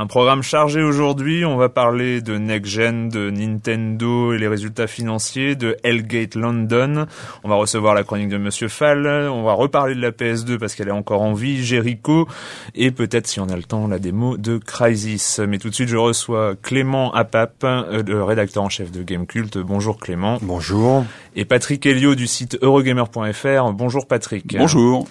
Un programme chargé aujourd'hui, on va parler de Next Gen, de Nintendo et les résultats financiers, de Hellgate London, on va recevoir la chronique de Monsieur Fall, on va reparler de la PS2 parce qu'elle est encore en vie, Jericho, et peut-être si on a le temps, la démo de Crysis. Mais tout de suite, je reçois Clément Apap, euh, le rédacteur en chef de Gamecult. Bonjour Clément. Bonjour. Et Patrick Helio du site Eurogamer.fr. Bonjour Patrick. Bonjour.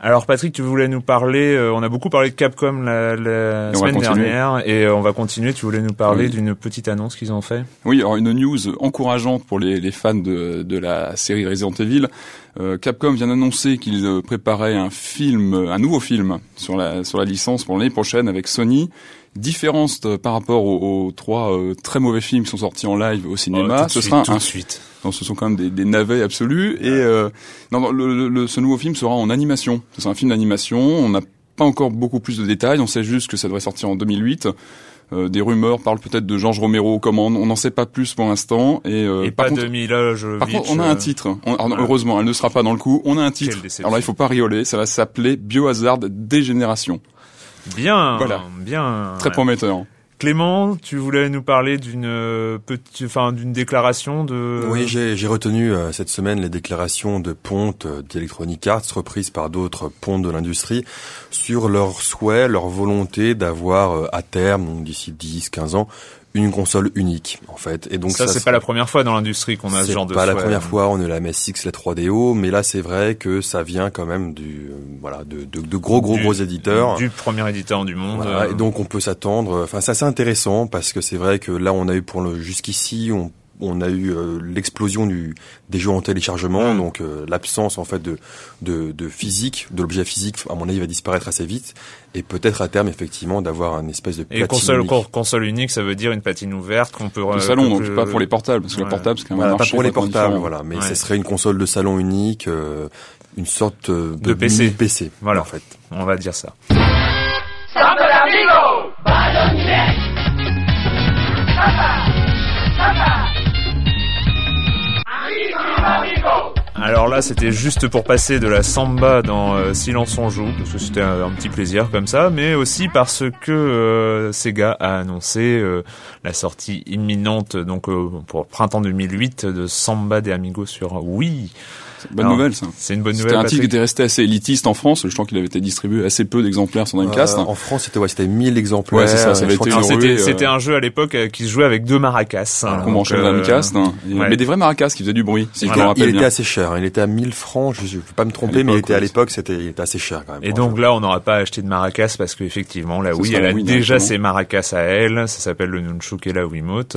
Alors Patrick, tu voulais nous parler, euh, on a beaucoup parlé de Capcom la, semaine dernière et euh, on va continuer, tu voulais nous parler Oui. d'une petite annonce qu'ils ont fait? Oui, alors une news encourageante pour les, les fans de, de la série Resident Evil. Euh, Capcom vient d'annoncer qu'il euh, préparait un film, un nouveau film sur la sur la licence pour l'année prochaine avec Sony. Différence par rapport aux, aux trois euh, très mauvais films qui sont sortis en live au cinéma. Oh, ce suite, sera tout un de suite. Non, ce sont quand même des, des navets absolus. Et euh, non, non, le, le- ce nouveau film sera en animation. Ce sera un film d'animation. On n'a pas encore beaucoup plus de détails. On sait juste que ça devrait sortir en 2008. Euh, des rumeurs parlent peut-être de Georges Romero aux commandes. On n'en sait pas plus pour l'instant. Et, euh, et par pas contre, de Mila par contre, on a un titre. On- alors, voilà. Heureusement, elle ne sera pas dans le coup. On a un titre. Alors là, il faut pas rigoler. Ça va s'appeler Biohazard Dégénération. Bien, Voilà. bien. Très prometteur. Clément, tu voulais nous parler d'une euh, petite, enfin d'une déclaration de. Oui, j'ai j'ai retenu euh, cette semaine les déclarations de pontes euh, d'Electronic Arts reprises par d'autres pontes de l'industrie sur leur souhait, leur volonté d'avoir euh, à terme, donc d'ici 10, 15 ans, une console unique en fait. Et donc ça, c'est pas la première fois dans l'industrie qu'on a ce c'est genre de. pas la première fois, on a la MSX, la 3DO, mais là c'est vrai que ça vient quand même du euh, voilà de, de, de gros gros Du- gros éditeurs. Du premier éditeur du monde. Voilà, euh, et donc on peut s'attendre. Enfin, c'est assez intéressant parce que c'est vrai que là, on a eu pour le jusqu'ici, on, on a eu euh, l'explosion du des jeux en téléchargement, Mm. donc euh, l'absence en fait de de, de physique, de l'objet physique, à mon avis, va disparaître assez vite, et peut-être à terme effectivement d'avoir un espèce de Et console, unique. con- console unique, ça veut dire une platine ouverte qu'on peut. Le euh, salon, donc pas pour les portables, parce que Ouais. le portable, c'est quand même Voilà, un pas pour les portables, voilà, mais Ouais. ce serait une console de salon unique, euh, une sorte euh, De PC. mini PC, Voilà. en fait. On va dire ça. Samba amigo, Alors là, c'était juste pour passer de la samba dans euh, Silence on joue, parce que c'était un, petit plaisir comme ça, mais aussi parce que euh, Sega a annoncé euh, la sortie imminente, donc pour printemps 2008, de Samba des Amigos sur Wii. Bonne Alors, nouvelle, ça. C'est une bonne C'était nouvelle. un titre qui était resté assez élitiste en France. Je crois qu'il avait été distribué assez peu d'exemplaires sur Dreamcast. Euh, en France, c'était ouais, c'était 1000 exemplaires. Ouais, c'est ça, ça avait été C'était euh, c'était un jeu à l'époque euh, qui se jouait avec deux maracas. hein, qu'on branchait le euh, Dreamcast. hein. Ouais. Mais des vrais maracas qui faisaient du bruit, si Voilà. il était assez cher, il était à 1000 francs, je ne peux pas me tromper, mais il était à l'époque, c'était il était assez cher quand même. Et un donc là, on n'aura pas acheté de maracas parce qu'effectivement, la Wii, elle a déjà ses maracas à elle. Ça s'appelle le Nunchuk et la Wiimote.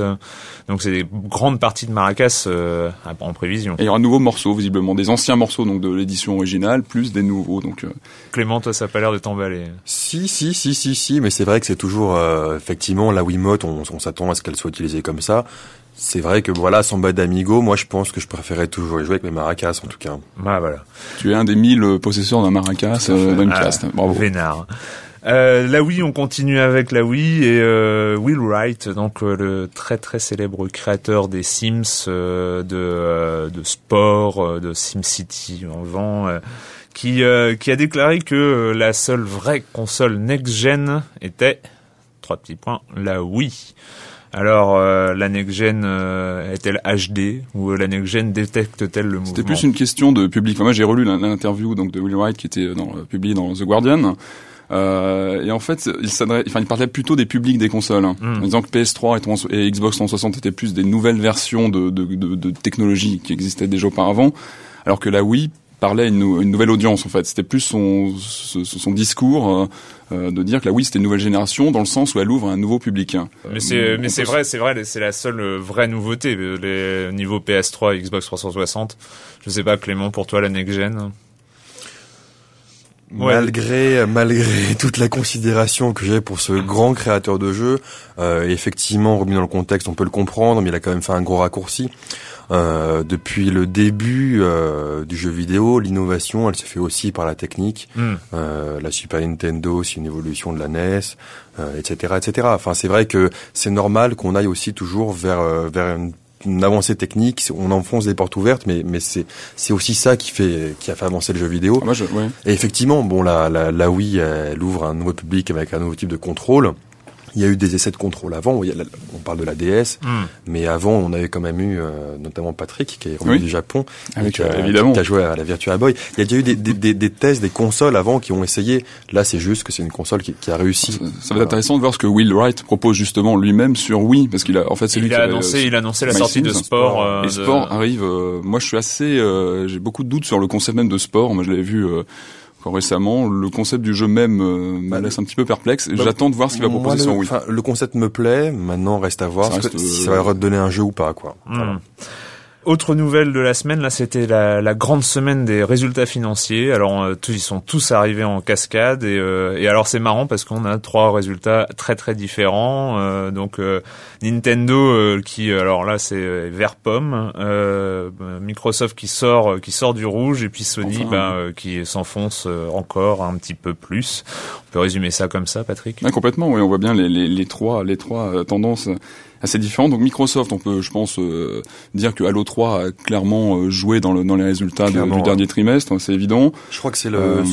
Donc c'est des grandes parties de maracas euh, en prévision. Et il y aura de des anciens morceaux donc de l'édition originale, plus des nouveaux. Donc, euh, Clément, toi, ça a pas l'air de t'emballer. Si, si, si, si, si, mais c'est vrai que c'est toujours, euh, effectivement, la Wiimote, on, on s'attend à ce qu'elle soit utilisée comme ça. C'est vrai que voilà, sans bas d'Amigo, moi je pense que je préférais toujours y jouer avec mes maracas en tout cas. Bah voilà. tu es un des 1000 possesseurs d'un maracas, euh, Dreamcast. Ah, Bravo. Vénard. Euh, la Wii, on continue avec la Wii et euh, Will Wright, donc euh, le très très célèbre créateur des Sims, euh, de, euh, de sport, de SimCity en vent, euh, qui euh, qui a déclaré que la seule vraie console next-gen était trois petits points la Wii. Alors euh, la next-gen euh, est-elle HD ou la next-gen détecte-t-elle le mouvement C'était plus une question de public. Enfin, moi, j'ai relu l'in- l'interview donc de Will Wright qui était dans, publiée dans The Guardian. Euh, et en fait, il, s'adresse- enfin, il parlait plutôt des publics des consoles, hein, Mm. en disant que PS3 et, 300 et Xbox 360 étaient plus des nouvelles versions de, de, de, de technologies qui existaient déjà auparavant, alors que la Wii parlait à une, une nouvelle audience en fait. C'était plus son, discours euh, euh, de dire que la Wii c'était une nouvelle génération dans le sens où elle ouvre un nouveau public. hein. Mais c'est mais vrai, c'est vrai, c'est la seule vraie nouveauté les niveau PS3 et Xbox 360. Je sais pas Clément pour toi la next gen. Ouais. Malgré malgré toute la considération que j'ai pour ce grand créateur de jeux, euh, effectivement remis dans le contexte, on peut le comprendre, mais il a quand même fait un gros raccourci. Euh, depuis le début euh, du jeu vidéo, l'innovation, elle se fait aussi par la technique. Hmm. Euh, la Super Nintendo, c'est une évolution de la NES, euh, etc., etc. Enfin, c'est vrai que c'est normal qu'on aille aussi toujours vers euh, vers une, une avancée technique. On enfonce des portes ouvertes, mais mais c'est c'est aussi ça qui fait qui a fait avancer le jeu vidéo. Ah, moi, je, ouais. Et effectivement, bon, la, la, la Wii, elle ouvre un nouveau public avec un nouveau type de contrôle. Il y a eu des essais de contrôle avant. Il y a la- on parle de la DS, Hmm. mais avant, on avait quand même eu, euh, notamment Patrick, qui est revenu Oui. du Japon, Avec, et qui a- évidemment. qui a joué à la Virtua Boy. Il y a déjà eu des, des, des, des tests, des consoles avant qui ont essayé. Là, c'est juste que c'est une console qui, qui a réussi. Ça, ça va être intéressant de voir ce que Will Wright propose justement lui-même sur Wii, parce qu'il a, en fait, c'est lui Il qui a annoncé, euh, il a annoncé la sortie de sport. euh, Et de- sport arrive. euh, moi, je suis assez. euh, J'ai beaucoup de doutes sur le concept même de sport. Moi, je l'avais vu euh, encore récemment. Le concept du jeu même euh, me Bah, laisse un petit peu perplexe. Et bah, J'attends de voir ce qu'il va Moi, proposer le, sur Wii. le concept me plaît. Maintenant, reste à voir Ça que- si euh, ça va redonner un jeu ou pas, quoi. Hmm. Voilà. Autre nouvelle de la semaine, là, c'était la, la grande semaine des résultats financiers. Alors, euh, tous- ils sont tous arrivés en cascade et, euh, et alors c'est marrant parce qu'on a trois résultats très très différents. Euh, donc euh, Nintendo euh, qui, alors là, c'est euh, vert pomme, euh, Microsoft qui sort qui sort du rouge et puis Sony Enfin. ben, euh, qui s'enfonce euh, encore un petit peu plus. On peut résumer ça comme ça, Patrick? Ouais, complètement, oui, on voit bien les, les, les trois, les trois euh, tendances assez différentes. Donc Microsoft, on peut, je pense, euh, dire que Halo 3 a clairement euh, joué dans, le, dans les résultats de- du dernier trimestre, c'est évident. Je crois que c'est le,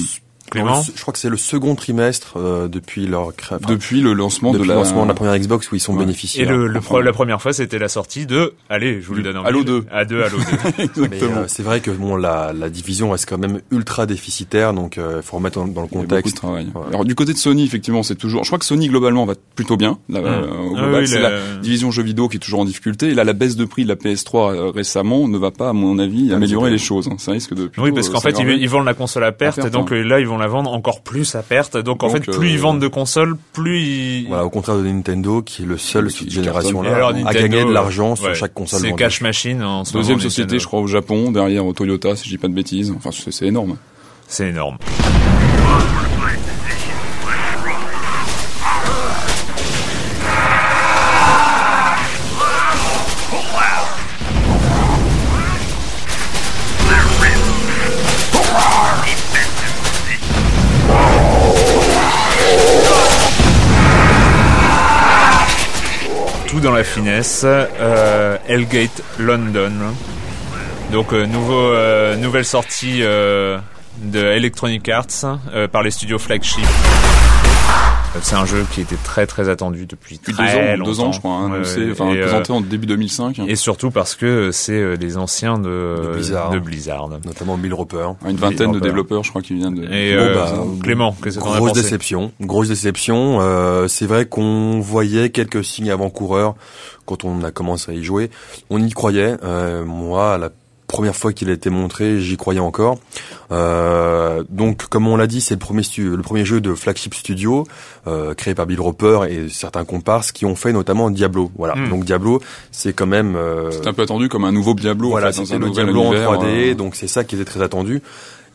Euh, je crois que c'est le second trimestre euh, depuis leur enfin, Depuis le lancement depuis de le la, lancement de la première Xbox où ils sont Ouais. Et bénéficiaires. le, le pro- la première fois, c'était la sortie de, allez, je vous le donne en Halo mille. 2. À 2, Halo 2. Mais Exactement. euh, c'est vrai que bon la, la division reste quand même ultra déficitaire, donc il faut remettre dans, dans le Il y a beaucoup de contexte. travail. Ouais. Alors du côté de Sony, effectivement, c'est toujours. Je crois que Sony globalement va plutôt bien. Là, euh, au Ah oui, c'est la- la division jeux vidéo qui est toujours en difficulté. Et là, la baisse de prix de la PS3 euh, récemment ne va pas, à mon avis, Ah, améliorer les choses. hein. Ça risque de. plutôt, Oui, parce qu'en euh, fait, ils, vendent la console à perte, perte, et donc hein. euh, là, ils vont la vendre encore plus à perte. Donc, en Donc, fait, plus euh, ils vendent de consoles, plus ils... Voilà, au contraire de Nintendo qui est le seul Qui- cette qui génération Et là alors, à gagner de l'argent sur ouais, chaque console C'est cash machine en ce Deuxième moment, société, Nintendo. je crois, au Japon, derrière Toyota, si je dis pas de bêtises. Enfin, c'est c'est énorme. C'est énorme. La finesse. Euh, Hellgate London. Donc euh, euh, nouvelle sortie euh, de Electronic Arts euh, par les studios Flagship. Euh, C'est un jeu qui était très très attendu depuis, très deux ans, longtemps. deux ans, je crois, hein, Ouais, enfin, et, euh, présenté en début 2005. et surtout parce que c'est euh, les anciens de, De Blizzard. de Blizzard. notamment Bill Roper. Une vingtaine de développeurs, je crois, qui viennent de. Et Bon, euh, bah, Clément, qu'est-ce que as Grosse déception, grosse déception. Euh, c'est vrai qu'on voyait quelques signes avant-coureurs quand on a commencé à y jouer. On y croyait. Euh, moi, la première fois qu'il a été montré, j'y croyais encore. Euh, donc, comme on l'a dit, c'est le premier le premier jeu de flagship studio euh, créé par Bill Roper et certains comparses qui ont fait notamment Diablo. Voilà. Hmm. Donc Diablo, c'est quand même euh, C'est un peu attendu comme un nouveau Diablo. voilà, en fait, c'était le Diablo en univers, 3D, euh, donc c'est ça qui était très attendu.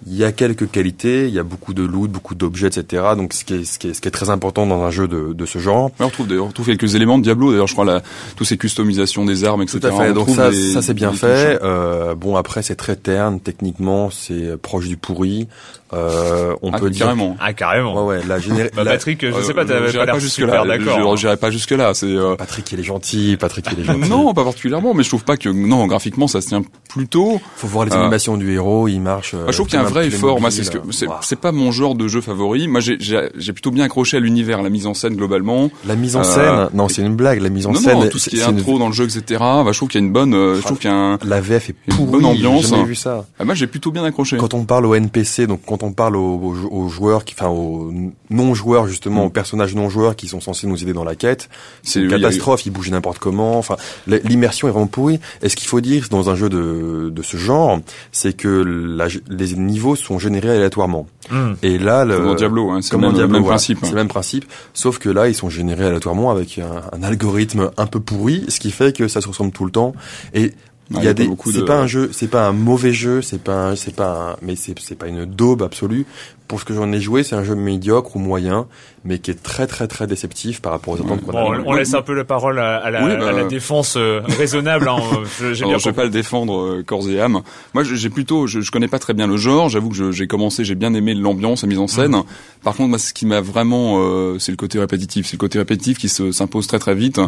Il y a quelques qualités, il y a beaucoup de loot, beaucoup d'objets, etc. Donc ce qui est, ce qui est, ce qui est très important dans un jeu de, de ce genre. Ouais, on retrouve on retrouve quelques éléments de Diablo. D'ailleurs, je crois la, tous ces customisations des armes, etc. Tout à fait. On Donc ça, des- ça c'est bien fait. Euh, bon après c'est très terne techniquement, c'est proche du pourri. Euh, on Ah, peut dire. carrément. Ah, carrément. Ouais ouais. La géné- Bah, Patrick, je sais Euh, pas, t'avais j'irai pas l'air jusque super là. d'accord. Je- hein. J'irai pas jusque là. C'est euh, Patrick il est gentil. Patrick il est gentil. non, pas particulièrement, mais je trouve pas que non graphiquement ça se tient plutôt. Faut voir les Euh, animations du héros, il marche. Je trouve qu'il y a un vrai. Moi, c'est ce que c'est c'est pas mon genre de jeu favori. Moi, j'ai j'ai j'ai plutôt bien accroché à l'univers, la mise en scène globalement. La mise en Euh, scène, non, c'est une blague. La mise en non, scène, non, tout ce qui est une- intro dans le jeu, etc. Bah, je trouve qu'il y a une bonne. euh, je trouve qu'il y a un. La VF est une pourrie. bonne ambiance. J'ai jamais vu ça. Ah, moi, j'ai plutôt bien accroché. Quand on parle aux NPC, donc quand on parle aux, aux- joueurs, qui, enfin aux non-joueurs justement, Mm. aux personnages non-joueurs qui sont censés nous aider dans la quête, c'est une a- catastrophe. Ils bougent n'importe comment. Enfin, l'immersion est vraiment pourrie. Et ce qu'il faut dire dans un jeu de, de ce genre, c'est que la- les niveaux sont générés aléatoirement. Hmm. Et là, le, Comme dans Diablo, hein, c'est le même, Diablo, même voilà. principe. C'est le même principe, sauf que là, ils sont générés aléatoirement avec un, un algorithme un peu pourri, ce qui fait que ça se ressemble tout le temps. Et il Ouais, y a des, c'est de- pas un jeu, c'est pas un mauvais jeu, c'est pas, un, c'est pas, un, mais c'est, c'est pas une daube absolue. Pour ce que j'en ai joué, c'est un jeu médiocre ou moyen, mais qui est très très très déceptif par rapport aux attentes qu'on Bon, a. on, on laisse un peu la parole à, à la, Oui, bah, à la défense euh, raisonnable. Hein, je- j'ai Alors, bien je vais pas le défendre euh, corps et âme. Moi, je- j'ai plutôt, je, je connais pas très bien le genre. J'avoue que j'ai commencé, j'ai bien aimé l'ambiance, la mise en scène. Mhm. Par contre, moi, ce qui m'a vraiment, euh, c'est le côté répétitif. C'est le côté répétitif qui se s'impose très très vite.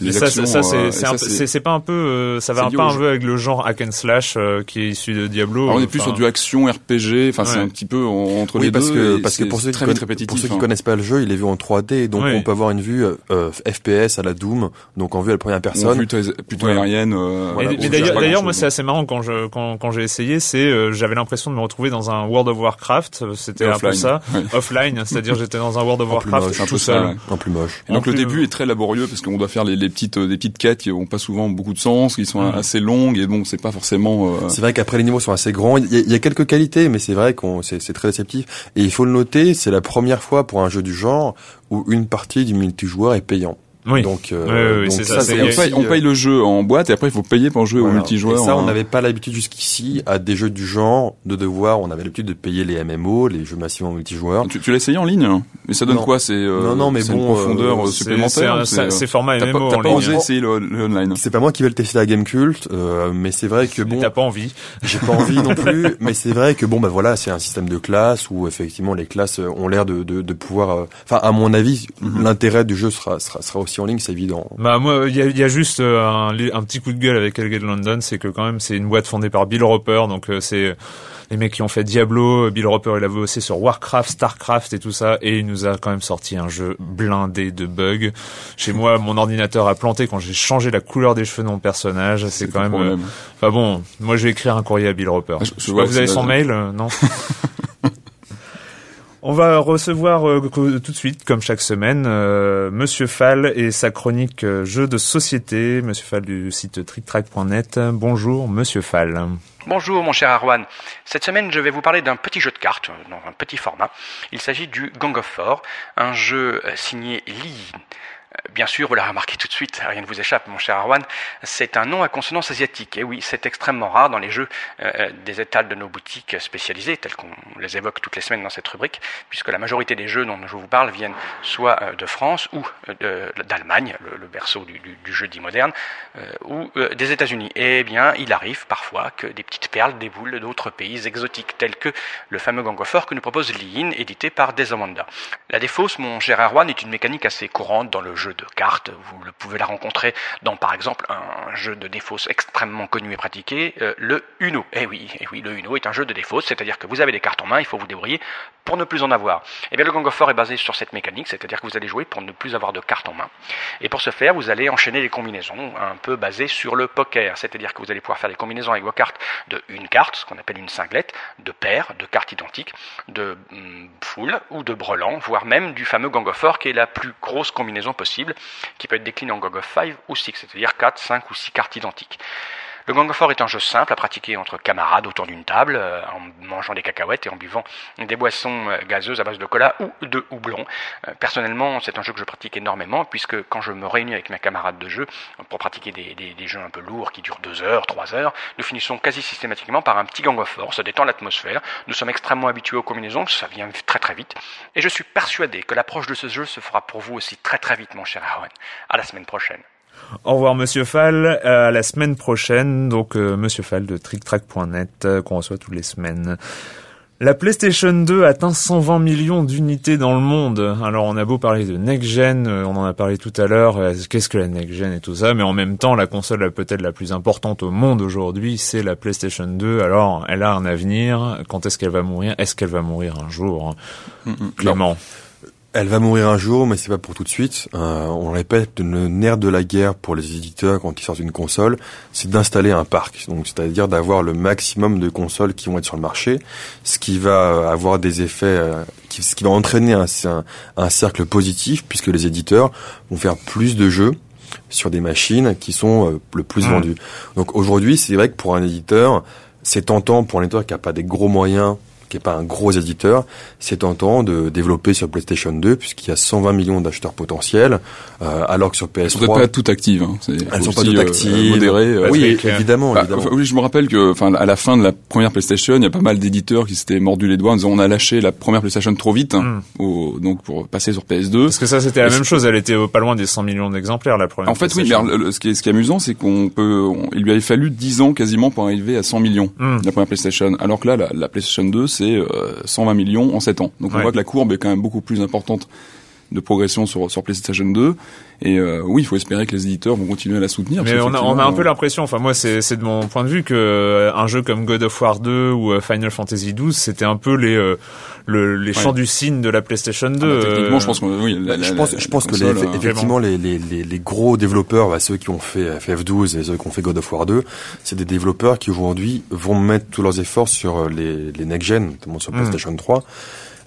Les ça, actions, ça, c'est pas un peu, euh, ça va un peu un jeu. peu avec le genre hack and slash euh, qui est issu de Diablo. Alors, on est plus enfin, sur du action RPG. Enfin, c'est un petit peu en- entre Oui, les parce deux. que parce que pour ceux, qui pour ceux qui hein. connaissent pas le jeu, il est vu en 3D, donc on peut avoir une vue euh, euh, FPS à la Doom, donc en vue à la première personne. plutôt Voilà. aérienne. euh, Mais- voilà, d'ailleurs, moi, c'est assez marrant quand je quand, quand j'ai essayé, c'est euh, j'avais l'impression de me retrouver dans un World of Warcraft. euh, C'était un peu Offline, ça, ouais. offline, c'est-à-dire j'étais dans un World of Warcraft moche, un peu tout seul. En plus moche. Et donc le début est très laborieux parce qu'on doit faire les, les petites euh, des petites quêtes qui ont pas souvent beaucoup de sens, qui sont Mhm. assez longues et bon c'est pas forcément. euh, C'est vrai qu'après les niveaux sont assez grands. Il y a, il y a quelques qualités, mais c'est vrai qu'on c'est c'est très déceptif. Et il faut le noter, c'est la première fois pour un jeu du genre où une partie du multijoueur est payant. Oui. Donc, euh, Oui, oui, donc c'est ça, c'est- on, paye, on paye le jeu en boîte et après il faut payer pour jouer au multijoueur. Et ça, on hein. n'avait pas l'habitude jusqu'ici à des jeux du genre de devoir. On avait l'habitude de payer les MMO, les jeux massivement multijoueurs. Tu, tu l'as essayé en ligne hein Mais ça donne Non. quoi C'est euh, Non, non, mais c'est bon, une profondeur euh, euh, supplémentaire. c'est format MMO pas, en pas ligne. osé essayer le, le online C'est pas moi qui vais le tester à Gamecult, euh, mais c'est vrai que bon, T'as pas envie. j'ai pas envie non plus. Mais c'est vrai que bon, bah voilà, c'est un système de classe où effectivement les classes ont l'air de, de, de pouvoir. euh, Enfin, à mon avis, Mhm. l'intérêt du jeu sera, sera sera aussi en ligne, c'est évident. Bah moi, il y a, il y a juste euh, un, un petit coup de gueule avec Hellgate London, c'est que quand même c'est une boîte fondée par Bill Roper, donc euh, c'est les mecs qui ont fait Diablo, Bill Roper il avait bossé sur Warcraft, Starcraft et tout ça, et il nous a quand même sorti un jeu blindé de bugs. Chez moi, mon ordinateur a planté quand j'ai changé la couleur des cheveux de mon personnage, c'est quand même... euh. Enfin bon, moi je vais écrire un courrier à Bill Roper. Ah, je- Je je vois vois que vous avez son mail, euh, non? On va recevoir euh, tout de suite, comme chaque semaine, euh, Monsieur Fall et sa chronique euh, jeux de société. Monsieur Fall du site tricktrack.net. Bonjour, Monsieur Fall. Bonjour mon cher Arwan. Cette semaine, je vais vous parler d'un petit jeu de cartes, euh, dans un petit format. Il s'agit du Gang of Four, un jeu euh, signé Lee. Bien sûr, vous l'avez remarqué tout de suite, rien ne vous échappe, mon cher Arwan, c'est un nom à consonance asiatique. Et oui, c'est extrêmement rare dans les jeux euh, euh, des étals de nos boutiques spécialisées, tels qu'on les évoque toutes les semaines dans cette rubrique, puisque la majorité des jeux dont je vous parle viennent soit euh, de France ou euh, d'Allemagne, le, berceau du, du, du jeu dit moderne, euh, ou des États-Unis. Eh bien, il arrive parfois que des petites perles déboulent d'autres pays exotiques, tels que le fameux Gang of Four que nous propose Lean, édité par Desamanda. La défausse, mon cher Erwan, est une mécanique assez courante dans le jeu de cartes. Vous le pouvez la rencontrer dans, par exemple, un jeu de défausse extrêmement connu et pratiqué, euh, le Uno. Eh oui, eh oui, le Uno est un jeu de défausse, c'est-à-dire que vous avez des cartes en main, il faut vous débrouiller pour ne plus en avoir. Eh bien, le Gang of Four est basé sur cette mécanique, c'est-à-dire que vous allez jouer pour ne plus avoir de cartes en main. Et pour ce faire, vous allez enchaîner les combinaisons un peu basées sur le poker, c'est-à-dire que vous allez pouvoir faire des combinaisons avec vos cartes de une carte, ce qu'on appelle une cinglette, de paires, de cartes identiques, de hum, full ou de brelan, voire même du fameux Gang of Four qui est la plus grosse combinaison possible, qui peut être déclinée en Gang of 5 ou 6, c'est-à-dire 4, 5 ou 6 cartes identiques. Le Gang of War est un jeu simple à pratiquer entre camarades autour d'une table, euh, en mangeant des cacahuètes et en buvant des boissons euh, gazeuses à base de cola ou de houblon. Euh, personnellement, c'est un jeu que je pratique énormément, puisque quand je me réunis avec mes camarades de jeu pour pratiquer des, des- jeux un peu lourds qui durent deux heures, trois heures, nous finissons quasi systématiquement par un petit Gang of War, ça détend l'atmosphère, nous sommes extrêmement habitués aux combinaisons, ça vient très très vite, et je suis persuadé que l'approche de ce jeu se fera pour vous aussi très très vite, mon cher Aaron. À la semaine prochaine. Au revoir Monsieur Fall, euh, à la semaine prochaine, donc euh, Monsieur Fall de TrickTrack.net euh, qu'on reçoit toutes les semaines. La PlayStation 2 atteint 120 millions d'unités dans le monde. Alors on a beau parler de next gen, euh, on en a parlé tout à l'heure, euh, qu'est-ce que la next gen et tout ça, mais en même temps la console peut-être la plus importante au monde aujourd'hui, c'est la PlayStation 2. Alors elle a un avenir, quand est-ce qu'elle va mourir? Est-ce qu'elle va mourir un jour? Mm, mm. Clément Elle va mourir un jour, mais c'est pas pour tout de suite. Euh, on le répète, le nerf de la guerre pour les éditeurs quand ils sortent une console, c'est d'installer un parc. Donc, c'est-à-dire d'avoir le maximum de consoles qui vont être sur le marché, ce qui va avoir des effets, euh, qui, ce qui va entraîner un, un- un cercle positif puisque les éditeurs vont faire plus de jeux sur des machines qui sont euh, le plus Mm. vendues. Donc aujourd'hui, c'est vrai que pour un éditeur, c'est tentant pour un éditeur qui n'a pas des gros moyens, qui n'est pas un gros éditeur, c'est tentant de développer sur PlayStation 2 puisqu'il y a 120 millions d'acheteurs potentiels, euh, alors que sur Elles sont peut-être PS3, pas toutes actives. Hein. Elles sont pas toutes euh, actives. modérer, euh, oui, Patrick, évidemment, Bah, évidemment. enfin, oui, je me rappelle que, enfin, à la fin de la première PlayStation, il y a pas mal d'éditeurs qui s'étaient mordus les doigts en disant on a lâché la première PlayStation trop vite, Mm. au- donc pour passer sur PS2. Parce que ça c'était la Et même chose, elle était pas loin des 100 millions d'exemplaires la première. En fait, oui, mais le- ce qui est, ce qui est amusant, c'est qu'on peut, on- il lui avait fallu 10 ans quasiment pour arriver à 100 millions, Mm. la première PlayStation. Alors que là, la, la PlayStation 2, c'est euh, 120 millions en 7 ans. Donc on Ouais. voit que la courbe est quand même beaucoup plus importante de progression sur, sur PlayStation 2. Et euh, oui, il faut espérer que les éditeurs vont continuer à la soutenir. Mais on a, on a un peu l'impression, enfin moi c'est c'est de mon point de vue que euh, un jeu comme God of War 2 ou euh, Final Fantasy 12 c'était un peu les euh, le, les chants du cygne de la PlayStation 2. ah bah, techniquement, euh, je pense que oui. la- la- je pense, la- je pense que les, euh, effectivement les, les, les, les gros développeurs, bah, ceux qui ont fait FF12 et ceux qui ont fait God of War 2, c'est des développeurs qui aujourd'hui vont mettre tous leurs efforts sur euh, les, les next gen, notamment sur Mm. PlayStation 3.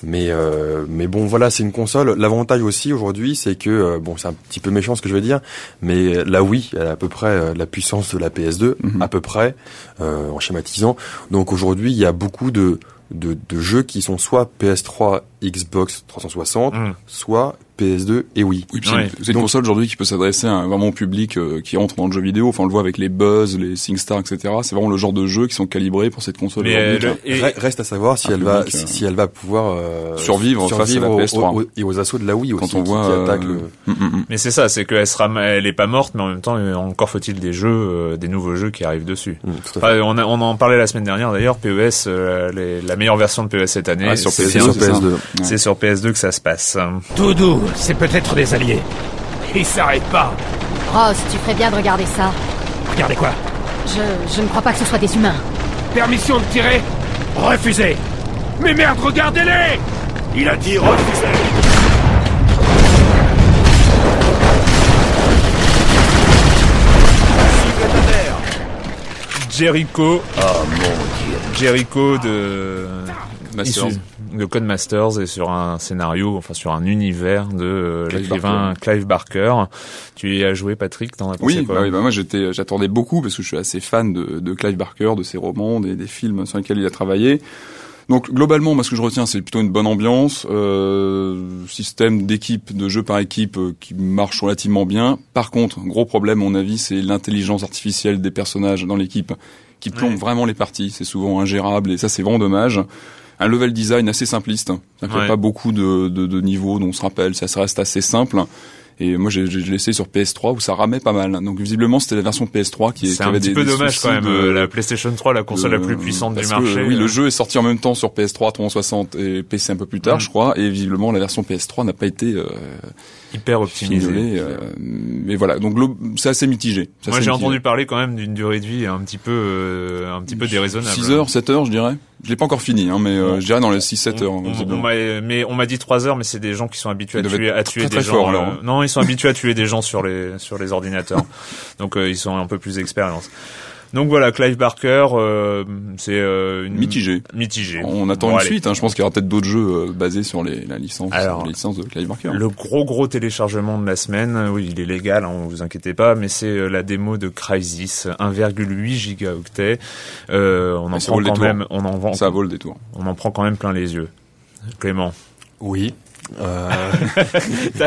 Mais euh, mais bon voilà c'est une console. L'avantage aussi aujourd'hui c'est que euh, bon c'est un petit peu méchant ce que je vais dire, mais la Wii elle a à peu près euh, la puissance de la PS2 Mhm. à peu près euh, en schématisant. Donc aujourd'hui il y a beaucoup de, de de jeux qui sont soit PS3, Xbox 360, Mm. soit PS2 et Wii. Oui, puis Ouais. c'est une Donc- console aujourd'hui qui peut s'adresser à un vraiment au public euh, qui rentre dans le jeu vidéo. Enfin, on le voit avec les Buzz, les SingStar, etc. C'est vraiment le genre de jeux qui sont calibrés pour cette console euh, le- et- Re- Reste à savoir si un elle va si, euh, si elle va pouvoir euh, survivre face à la au- PS3. au- au- et aux assauts de la Wii aussi Quand on voit, qui euh, le- mm, mm. Mais c'est ça, c'est qu'elle sera, elle est pas morte, mais en même temps, euh, encore faut-il des jeux, euh, des nouveaux jeux qui arrivent dessus. Enfin, on, a- on en parlait la semaine dernière d'ailleurs. PES, euh, les- la meilleure version de PES cette année, Ah, sur c'est PS2, bien- sur c'est ça. PS2. Ouais. c'est sur PS2 que ça se passe. Doudou, c'est peut-être des alliés. Ils s'arrêtent pas. Ross, tu ferais bien de regarder ça. Regardez quoi? Je, je ne crois pas que ce soit des humains. Permission de tirer? Refusé. Mais merde, regardez-les Il a dit refusé. Jericho, Oh mon dieu. Jericho de Masters. de Codemasters et sur un scénario, enfin sur un univers de euh, Clive l'écrivain Clive Barker. Tu y as joué, Patrick T'en as pensé Oui, quoi bah oui, bah moi j'étais, j'attendais beaucoup parce que je suis assez fan de, de Clive Barker, de ses romans, des, des films sur lesquels il a travaillé. Donc globalement, moi ce que je retiens, c'est plutôt une bonne ambiance, euh, système d'équipe, de jeu par équipe euh, qui marche relativement bien. Par contre, gros problème, à mon avis, c'est l'intelligence artificielle des personnages dans l'équipe qui plombe Ouais. vraiment les parties. C'est souvent ingérable et ça c'est vraiment dommage. Un level design assez simpliste, ça fait Ouais. pas beaucoup de, de, de niveaux dont on se rappelle, ça reste assez simple. Et moi, j'ai laissé sur PS3 où ça ramait pas mal. Donc visiblement, c'était la version PS3 qui, qui C'est un avait petit des, peu des dommage quand même. de- euh, La PlayStation 3, la console la plus puissante du marché. que, oui, euh, le jeu est sorti en même temps sur PS3, 360 et PC un peu plus tard, Mm. je crois. Et visiblement, la version PS3 n'a pas été euh, hyper optimisé. fignolée. euh, mais voilà, donc c'est assez mitigé. Moi j'ai entendu parler quand même d'une durée de vie un petit peu euh, un petit peu déraisonnable. 6 heures, 7 heures, je dirais. Je l'ai pas encore fini, hein, mais euh, je dirais dans les 6-7 heures. On, on- mais on m'a dit 3 heures mais c'est des gens qui sont habitués à tuer à tuer très, des très gens forts, euh, alors. non ils sont habitués à tuer des gens sur les sur les ordinateurs donc euh, ils sont un peu plus expérience Donc voilà, Clive Barker, euh, c'est euh, une Mitigé. mitigé. On attend Bon, une allez. suite. Hein. Je pense qu'il y aura peut-être d'autres jeux euh, basés sur les, la licence, Alors, les licences de Clive Barker. Le gros gros téléchargement de la semaine, euh, oui, il est légal, hein, vous inquiétez pas, mais c'est euh, la démo de Crysis, 1,8 gigaoctets. Euh, on en prend quand même, on en vend, Ça vaut le détour. on en prend quand même plein les yeux. Clément. Oui. Euh,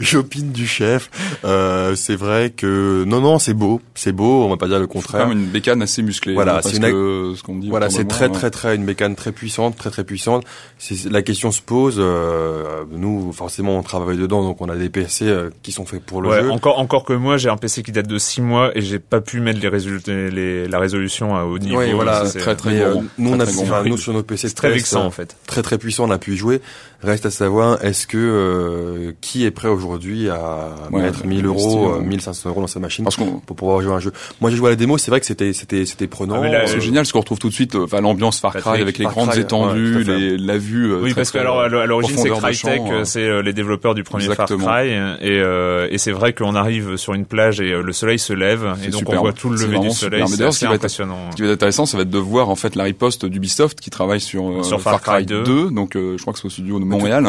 J'opine du chef. Euh, c'est vrai que non, non, c'est beau, c'est beau. On va pas dire le C'est quand contraire. même une bécane assez musclée. Voilà, hein, c'est parce une- que ce qu'on dit. Voilà, c'est très ouais. très très une mécane très puissante, très très puissante. C'est la question se pose. euh, nous, forcément, on travaille dedans, donc on a des PC euh, qui sont faits pour le Ouais, jeu. encore encore que moi, j'ai un PC qui date de 6 mois et j'ai pas pu mettre les résultats, les, la résolution à haut niveau. Oui, voilà, c'est très, très gourmand. nous, on Très, a, très nous sur nos PC, c'est très euh, en fait. très très puissant, on a pu y jouer. Reste à savoir, est-ce que euh, qui est prêt aujourd'hui à Ouais, mettre à 1000 investir, euros, euh, ouais. 1500 euros dans sa machine Parce pour pouvoir jouer à un jeu? Moi, j'ai joué à la démo, c'est vrai que c'était c'était c'était prenant. Ah, là, Euh, C'est génial ce qu'on retrouve tout de suite, euh, enfin l'ambiance Far Cry avec les Far grandes Cry, étendues, ouais, les, la vue. euh, Oui, très, parce que alors à l'origine c'est Crytek, c'est euh, les développeurs du premier Exactement. Far Cry, et, euh, et c'est vrai qu'on arrive sur une plage et euh, le soleil se lève et C'est donc on voit tout le C'est lever du soleil. C'est d'ailleurs, ce assez qui va être- impressionnant. Ce qui va être intéressant, ça va être de voir en fait la riposte d'Ubisoft qui travaille sur, Sur Far Cry 2. donc je crois que c'est au studio de Montréal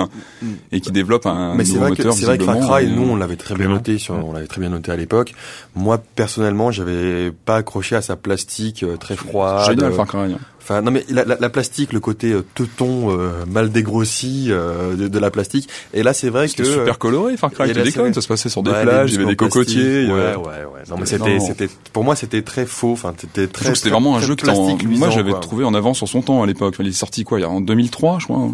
et qui développe un Mais c'est nouveau vrai que moteur. c'est vrai que Far Cry, et- nous on l'avait très bien noté, sur, on l'avait très bien noté à l'époque. Moi personnellement, j'avais pas accroché à sa plastique euh, très froide. Génial euh, Far Cry. Enfin non mais la, la, la plastique, le côté euh, teuton euh, mal dégrossi euh, de, de la plastique. Et là c'est vrai que C'était super coloré Far Cry. Tu déconnes, ça se passait sur des Ouais, plages, il y avait des cocotiers. Ouais, ouais, ouais. Non mais C'était- c'était, pour moi c'était très faux. Enfin c'était très. que c'était vraiment un jeu plastique moi j'avais trouvé en avance sur son temps à l'époque. Il est sorti quoi Il y a en 2003, je crois. hein.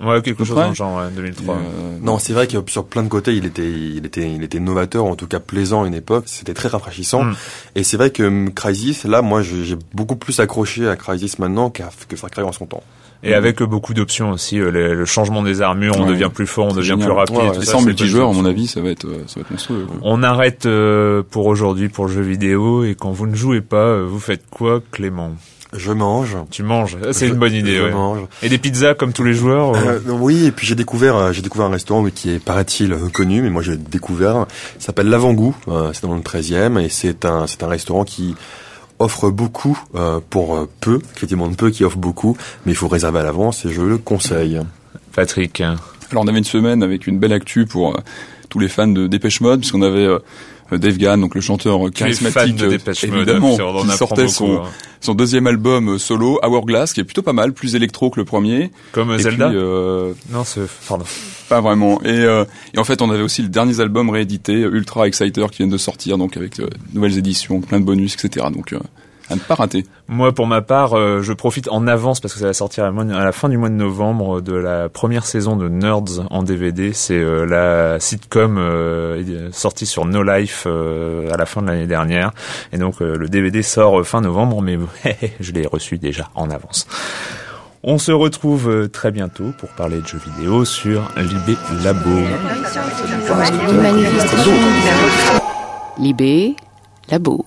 Ouais, quelque chose dans le genre, ouais, 2003. Et, euh, Non, c'est vrai que sur plein de côtés, il était, il était, il était novateur, en tout cas plaisant à une époque. C'était très rafraîchissant. Mm. Et c'est vrai que hum, Crysis, là, moi, j'ai beaucoup plus accroché à Crysis maintenant qu'à que Far Cry en son temps. Et avec euh, beaucoup d'options aussi, euh, le, le changement des armures, on Ouais. devient plus fort, on devient génial. plus rapide. Ouais, ouais. tout Et ça, ça en c'est multijoueur, à mon avis, ça va être, euh, ça va être monstrueux. quoi. On arrête euh, pour aujourd'hui pour le jeu vidéo et quand vous ne jouez pas, euh, vous faites quoi, Clément? Je mange. Tu manges. C'est une bonne idée. Je ouais. mange. Et des pizzas comme tous les joueurs. euh, Euh, oui, et puis j'ai découvert, euh, j'ai découvert un restaurant oui, qui est paraît-il euh, connu, mais moi j'ai découvert. Il s'appelle l'Avant-goût. euh, c'est dans le 13e et c'est un, c'est un restaurant qui offre beaucoup euh, pour peu, qui demande peu, qui offre beaucoup, mais il faut réserver à l'avance et je le conseille. Patrick. Alors on avait une semaine avec une belle actu pour euh, tous les fans de Dépêche Mode, puisqu'on avait euh, Dave Gann, donc le chanteur euh, charismatique, de euh, Mode, évidemment, ça, on en qui sortait beaucoup, son, hein. son deuxième album euh, solo, Hourglass, qui est plutôt pas mal, plus électro que le premier. Comme Et Zelda. puis, euh, Non, c'est pardon. pas vraiment. Et, euh, et en fait, on avait aussi le dernier album réédité, Ultra Exciter, qui vient de sortir, donc avec euh, de nouvelles éditions, plein de bonus, etc. Donc euh, à ne pas rater. Moi, pour ma part, euh, je profite en avance parce que ça va sortir à, la fin du mois de novembre de la première saison de Nerds en DVD. C'est euh, la sitcom euh, sortie sur No Life euh, à la fin de l'année dernière. Et donc euh, le DVD sort euh, fin novembre, mais je l'ai reçu déjà en avance. On se retrouve euh, très bientôt pour parler de jeux vidéo sur Libé Labo. Libé, labo.